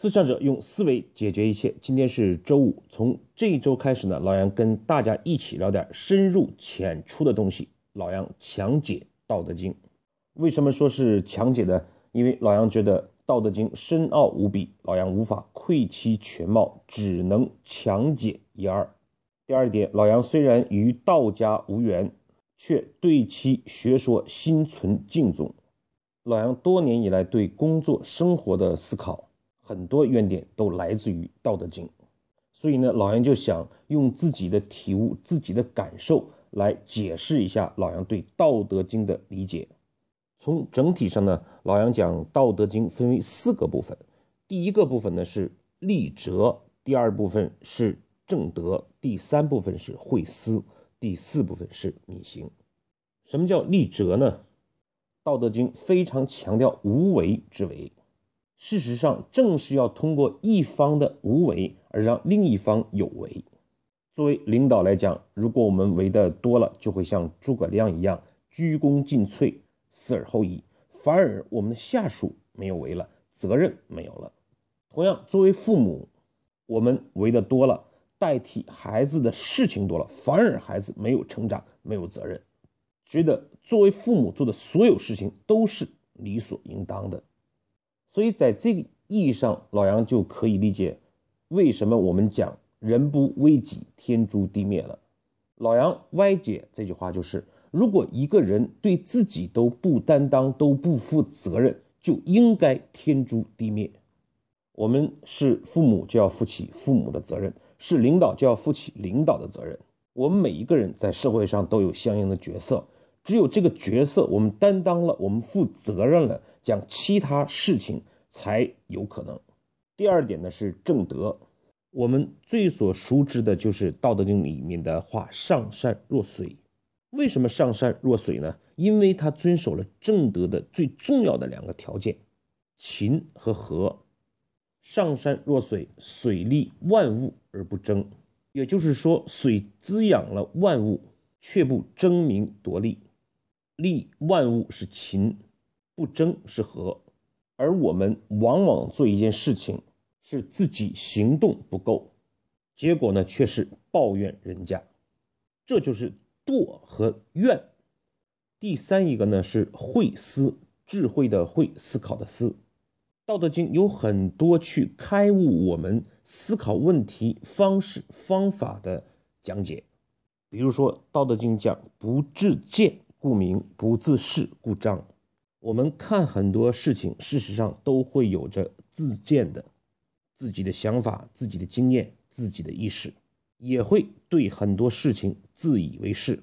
思想者用思维解决一切。今天是周五，从这一周开始呢，老杨跟大家一起聊点深入浅出的东西。老杨强解《道德经》，为什么说是强解呢？因为老杨觉得《道德经》深奥无比，老杨无法窥其全貌，只能强解一二。第二点，老杨虽然与道家无缘，却对其学说心存敬重。老杨多年以来对工作生活的思考。很多怨点都来自于《道德经》，所以呢，老杨就想用自己的体悟、自己的感受来解释一下老杨对《道德经》的理解。从整体上呢，老杨讲《道德经》分为四个部分，第一个部分呢是立哲，第二部分是正德，第三部分是慧思，第四部分是敏行。什么叫立哲呢？《道德经》非常强调无为之为。事实上，正是要通过一方的无为，而让另一方有为。作为领导来讲，如果我们为的多了，就会像诸葛亮一样鞠躬尽瘁，死而后已；反而我们的下属没有为了，责任没有了。同样，作为父母，我们为的多了，代替孩子的事情多了，反而孩子没有成长，没有责任，觉得作为父母做的所有事情都是理所应当的。所以，在这个意义上，老杨就可以理解为什么我们讲“人不为己，天诛地灭”了。老杨歪解这句话就是：如果一个人对自己都不担当、都不负责任，就应该天诛地灭。我们是父母，就要负起父母的责任；是领导，就要负起领导的责任。我们每一个人在社会上都有相应的角色，只有这个角色我们担当了，我们负责任了。讲其他事情才有可能。第二点呢是正德，我们最所熟知的就是《道德经》里面的话“上善若水”。为什么上善若水呢？因为它遵守了正德的最重要的两个条件：勤和和。上善若水，水利万物而不争，也就是说，水滋养了万物，却不争名夺利，利万物是勤。不争是和，而我们往往做一件事情是自己行动不够，结果呢却是抱怨人家，这就是惰和怨。第三一个呢是慧思，智慧的慧，思考的思。道德经有很多去开悟我们思考问题方式方法的讲解，比如说道德经讲不自见故名，不自是故彰。我们看很多事情，事实上都会有着自见的自己的想法、自己的经验、自己的意识，也会对很多事情自以为是。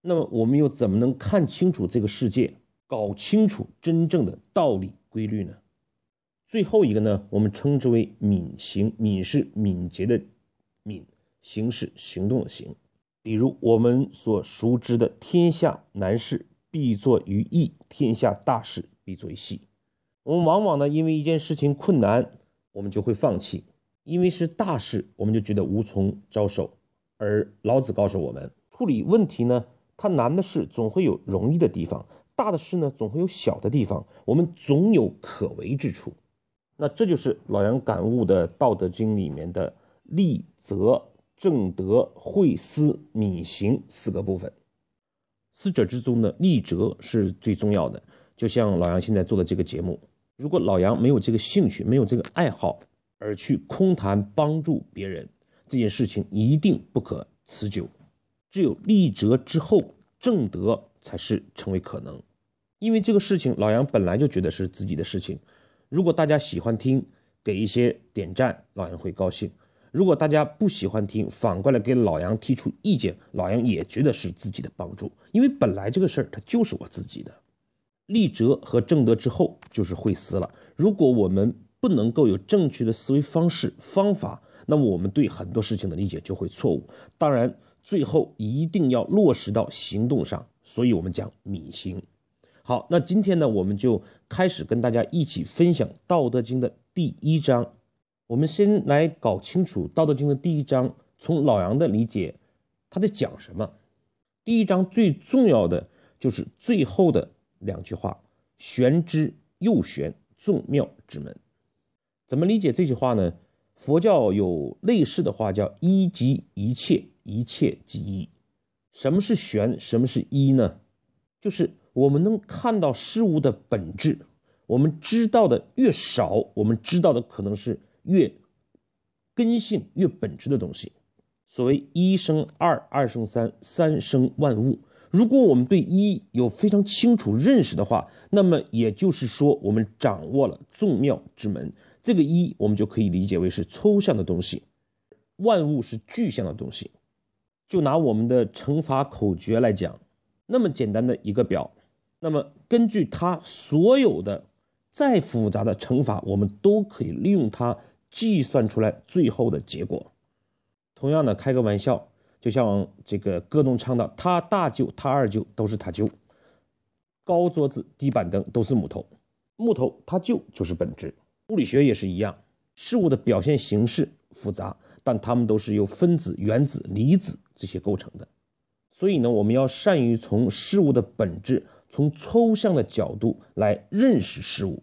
那么，我们又怎么能看清楚这个世界，搞清楚真正的道理规律呢？最后一个呢，我们称之为敏行，敏是敏捷的敏，行是行动的行。比如我们所熟知的“天下难事”。必作于易，天下大事必作于细。我们往往呢，因为一件事情困难，我们就会放弃；因为是大事，我们就觉得无从着手。而老子告诉我们，处理问题呢，它难的事总会有容易的地方，大的事呢，总会有小的地方，我们总有可为之处。那这就是老杨感悟的《道德经》里面的立、则、正德、慧、思、敏、行四个部分。四者之中呢，立哲是最重要的。就像老杨现在做的这个节目，如果老杨没有这个兴趣，没有这个爱好，而去空谈帮助别人这件事情，一定不可持久。只有立哲之后，正德才是成为可能。因为这个事情，老杨本来就觉得是自己的事情。如果大家喜欢听，给一些点赞，老杨会高兴。如果大家不喜欢听，反过来给老杨提出意见，老杨也觉得是自己的帮助，因为本来这个事儿它就是我自己的。立哲和正德之后就是慧思了。如果我们不能够有正确的思维方式方法，那么我们对很多事情的理解就会错误。当然，最后一定要落实到行动上，所以我们讲敏行。好，那今天呢，我们就开始跟大家一起分享《道德经》的第一章。我们先来搞清楚《道德经》的第一章，从老杨的理解，他在讲什么？第一章最重要的就是最后的两句话：“玄之又玄，众妙之门。”怎么理解这句话呢？佛教有类似的话叫“一即一切，一切即一”。什么是玄？什么是一呢？就是我们能看到事物的本质。我们知道的越少，我们知道的可能是越根性、越本质的东西。所谓一生二，二生三，三生万物。如果我们对一有非常清楚认识的话，那么也就是说，我们掌握了众妙之门。这个一，我们就可以理解为是抽象的东西，万物是具象的东西。就拿我们的乘法口诀来讲，那么简单的一个表，那么根据它所有的再复杂的乘法，我们都可以利用它计算出来最后的结果。同样的，开个玩笑，就像这个歌中唱的：“他大舅、他二舅都是他舅，高桌子、低板凳都是木头，木头他舅就是本质。”物理学也是一样，事物的表现形式复杂，但它们都是由分子、原子、离子这些构成的。所以呢，我们要善于从事物的本质、从抽象的角度来认识事物。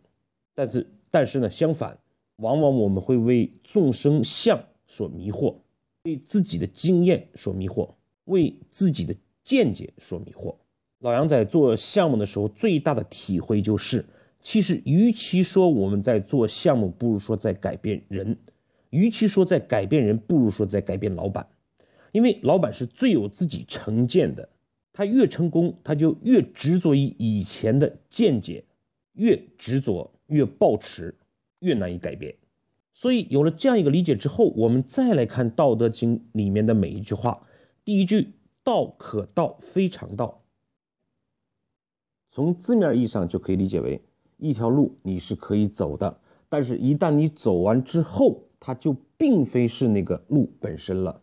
但是，但是呢，相反，往往我们会为众生相所迷惑，为自己的经验所迷惑，为自己的见解所迷惑。老杨在做项目的时候，最大的体会就是。其实，与其说我们在做项目，不如说在改变人；与其说在改变人，不如说在改变老板。因为老板是最有自己成见的，他越成功，他就越执着于以前的见解，越执着越抱持，越难以改变。所以，有了这样一个理解之后，我们再来看《道德经》里面的每一句话。第一句“道可道，非常道”，从字面意义上就可以理解为。一条路你是可以走的，但是，一旦你走完之后，它就并非是那个路本身了。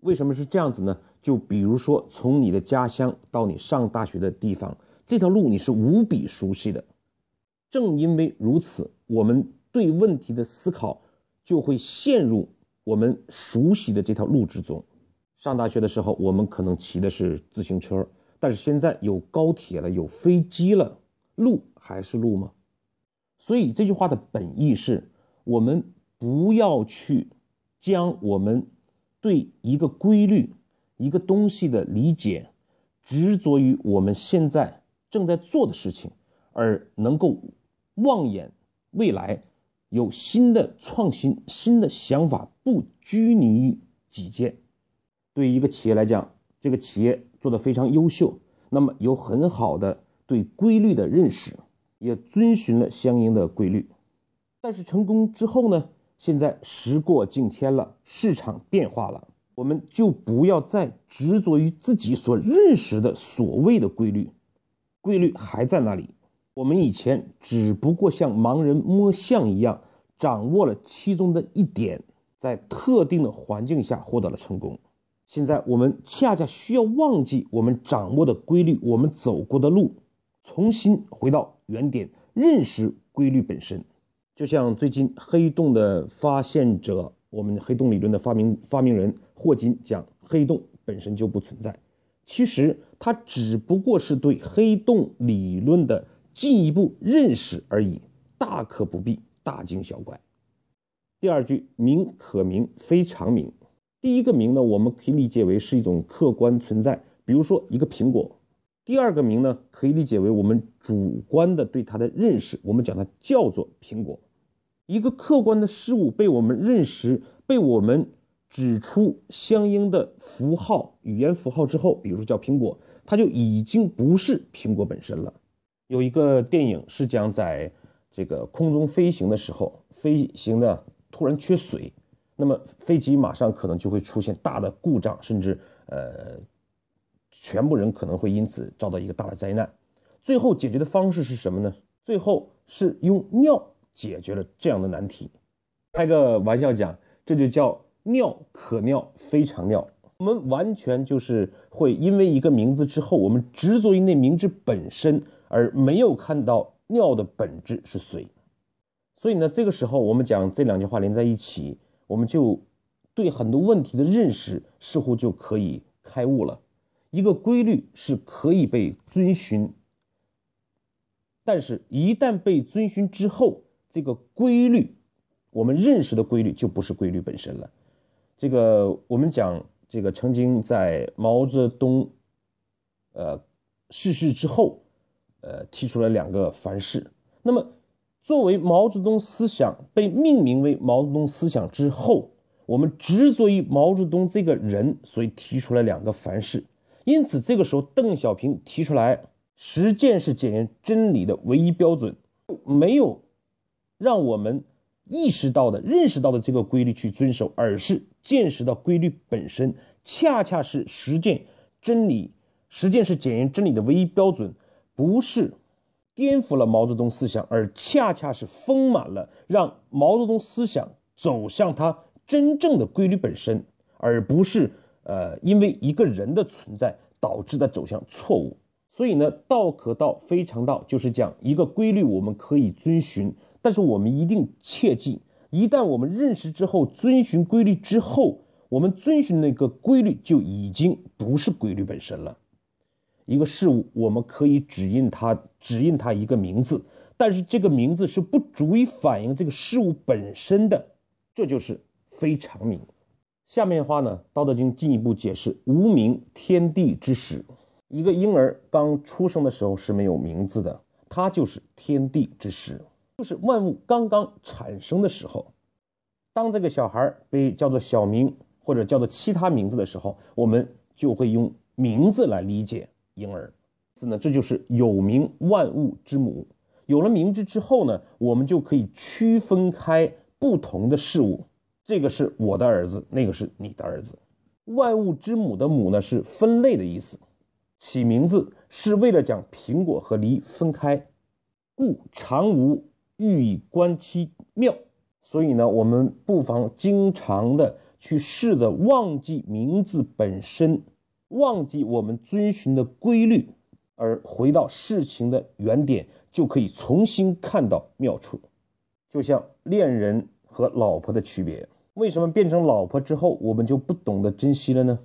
为什么是这样子呢？就比如说，从你的家乡到你上大学的地方，这条路你是无比熟悉的。正因为如此，我们对问题的思考就会陷入我们熟悉的这条路之中。上大学的时候，我们可能骑的是自行车，但是现在有高铁了，有飞机了。路还是路吗？所以这句话的本意是：我们不要去将我们对一个规律、一个东西的理解执着于我们现在正在做的事情，而能够望眼未来，有新的创新、新的想法，不拘泥于己见。对于一个企业来讲，这个企业做得非常优秀，那么有很好的。对规律的认识，也遵循了相应的规律，但是成功之后呢？现在时过境迁了，市场变化了，我们就不要再执着于自己所认识的所谓的规律，规律还在那里。我们以前只不过像盲人摸象一样，掌握了其中的一点，在特定的环境下获得了成功。现在我们恰恰需要忘记我们掌握的规律，我们走过的路。重新回到原点，认识规律本身，就像最近黑洞的发现者，我们黑洞理论的发明发明人霍金讲，黑洞本身就不存在。其实它只不过是对黑洞理论的进一步认识而已，大可不必大惊小怪。第二句“名可名，非常名”，第一个“名”呢，我们可以理解为是一种客观存在，比如说一个苹果。第二个名呢，可以理解为我们主观的对它的认识，我们讲它叫做苹果。一个客观的事物被我们认识，被我们指出相应的符号、语言符号之后，比如说叫苹果，它就已经不是苹果本身了。有一个电影是讲在这个空中飞行的时候，飞行的突然缺水，那么飞机马上可能就会出现大的故障，甚至呃。全部人可能会因此遭到一个大的灾难，最后解决的方式是什么呢？最后是用尿解决了这样的难题。开个玩笑讲，这就叫尿可尿非常尿。我们完全就是会因为一个名字之后，我们执着于那名字本身，而没有看到尿的本质是水。所以呢，这个时候我们讲这两句话连在一起，我们就对很多问题的认识似乎就可以开悟了。一个规律是可以被遵循，但是，一旦被遵循之后，这个规律我们认识的规律就不是规律本身了。这个我们讲，这个曾经在毛泽东，呃，逝世之后，呃，提出了两个凡是。那么，作为毛泽东思想被命名为毛泽东思想之后，我们执着于毛泽东这个人，所以提出了两个凡是。因此，这个时候邓小平提出来，实践是检验真理的唯一标准，没有让我们。意识到的、认识到的这个规律去遵守，而是见识到规律本身，恰恰是实践真理。实践是检验真理的唯一标准，不是颠覆了毛泽东思想，而恰恰是丰满了，让毛泽东思想走向它真正的规律本身，而不是呃因为一个人的存在导致的走向错误。所以呢，道可道非常道，就是讲一个规律，我们可以遵循。但是我们一定切记，一旦我们认识之后，遵循规律之后，我们遵循那个规律就已经不是规律本身了。一个事物，我们可以指引它，指引它一个名字，但是这个名字是不足以反映这个事物本身的，这就是非常名。下面的话呢，《道德经》进一步解释：无名，天地之始。一个婴儿刚出生的时候是没有名字的，它就是天地之始。就是万物刚刚产生的时候，当这个小孩被叫做小名或者叫做其他名字的时候，我们就会用名字来理解婴儿。字呢，这就是有名万物之母。有了名字之后呢，我们就可以区分开不同的事物。这个是我的儿子，那个是你的儿子。万物之母的母呢，是分类的意思。起名字是为了将苹果和梨分开，故常无。欲以观其妙，所以呢，我们不妨经常的去试着忘记名字本身，忘记我们遵循的规律，而回到事情的原点，就可以重新看到妙处。就像恋人和老婆的区别，为什么变成老婆之后，我们就不懂得珍惜了呢？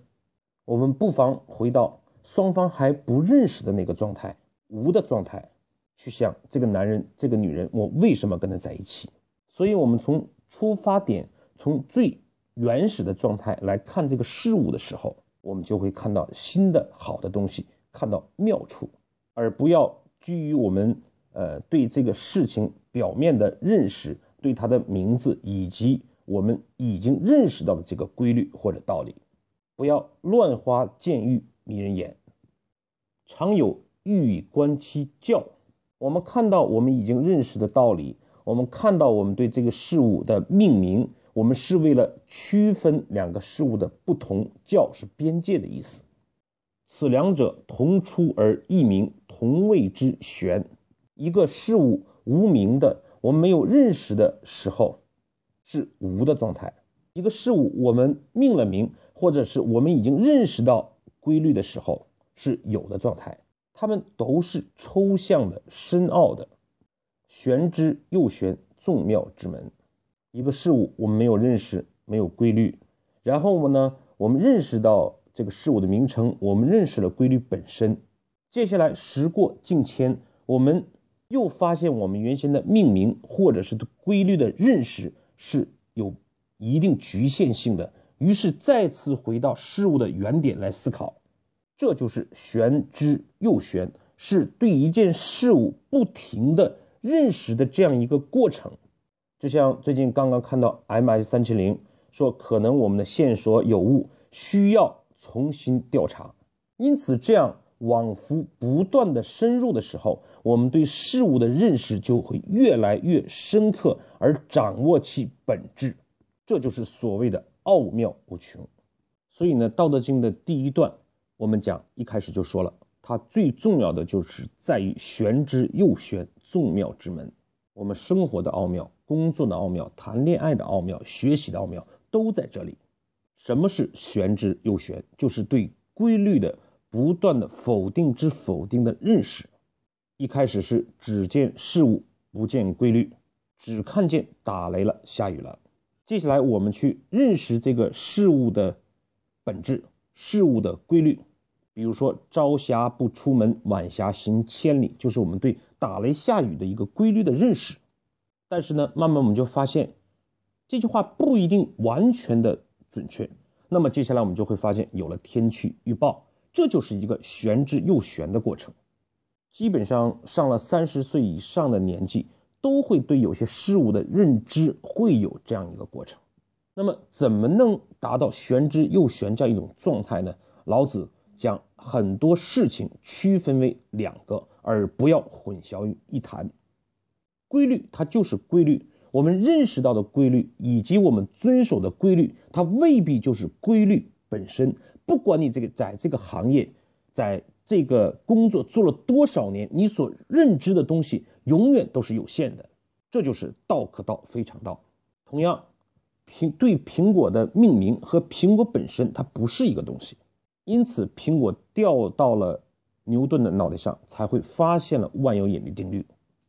我们不妨回到双方还不认识的那个状态，无的状态。去想这个男人，这个女人，我为什么跟他在一起？所以，我们从出发点，从最原始的状态来看这个事物的时候，我们就会看到新的好的东西，看到妙处，而不要拘于我们呃对这个事情表面的认识，对它的名字以及我们已经认识到的这个规律或者道理，不要乱花渐欲迷人眼。常有欲以观其教。我们看到我们已经认识的道理，我们看到我们对这个事物的命名，我们是为了区分两个事物的不同。教是边界的意思，此两者同出而异名，同谓之玄。一个事物无名的，我们没有认识的时候，是无的状态；一个事物我们命了名，或者是我们已经认识到规律的时候，是有的状态。它们都是抽象的、深奥的，玄之又玄，众妙之门。一个事物我们没有认识，没有规律，然后呢，我们认识到这个事物的名称，我们认识了规律本身。接下来时过境迁，我们又发现我们原先的命名或者是对规律的认识是有一定局限性的，于是再次回到事物的原点来思考。这就是玄之又玄，是对一件事物不停的认识的这样一个过程。就像最近刚刚看到 M S 三七零说，可能我们的线索有误，需要重新调查。因此，这样往复不断的深入的时候，我们对事物的认识就会越来越深刻，而掌握其本质。这就是所谓的奥妙无穷。所以呢，《道德经》的第一段。我们讲一开始就说了，它最重要的就是在于玄之又玄，众妙之门。我们生活的奥妙、工作的奥妙、谈恋爱的奥妙、学习的奥妙都在这里。什么是玄之又玄？就是对规律的不断的否定之否定的认识。一开始是只见事物不见规律，只看见打雷了、下雨了。接下来我们去认识这个事物的本质。事物的规律，比如说朝霞不出门，晚霞行千里，就是我们对打雷下雨的一个规律的认识。但是呢，慢慢我们就发现，这句话不一定完全的准确。那么接下来我们就会发现，有了天气预报，这就是一个玄之又玄的过程。基本上上了三十岁以上的年纪，都会对有些事物的认知会有这样一个过程。那么怎么能达到玄之又玄这样一种状态呢？老子将很多事情区分为两个，而不要混淆于一谈。规律它就是规律。我们认识到的规律，以及我们遵守的规律，它未必就是规律本身。不管你这个在这个行业，在这个工作做了多少年，你所认知的东西永远都是有限的。这就是道可道，非常道。同样，苹对苹果的命名和苹果本身，它不是一个东西。因此，苹果掉到了牛顿的脑袋上，才会发现了万有引力定律。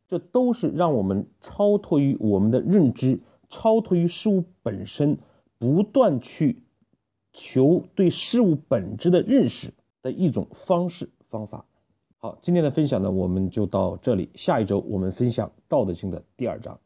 这都是让我们超脱于我们的认知，超脱于事物本身，不断去求对事物本质的认识的一种方式方法。好，今天的分享呢，我们就到这里。下一周我们分享《道德经》的第二章。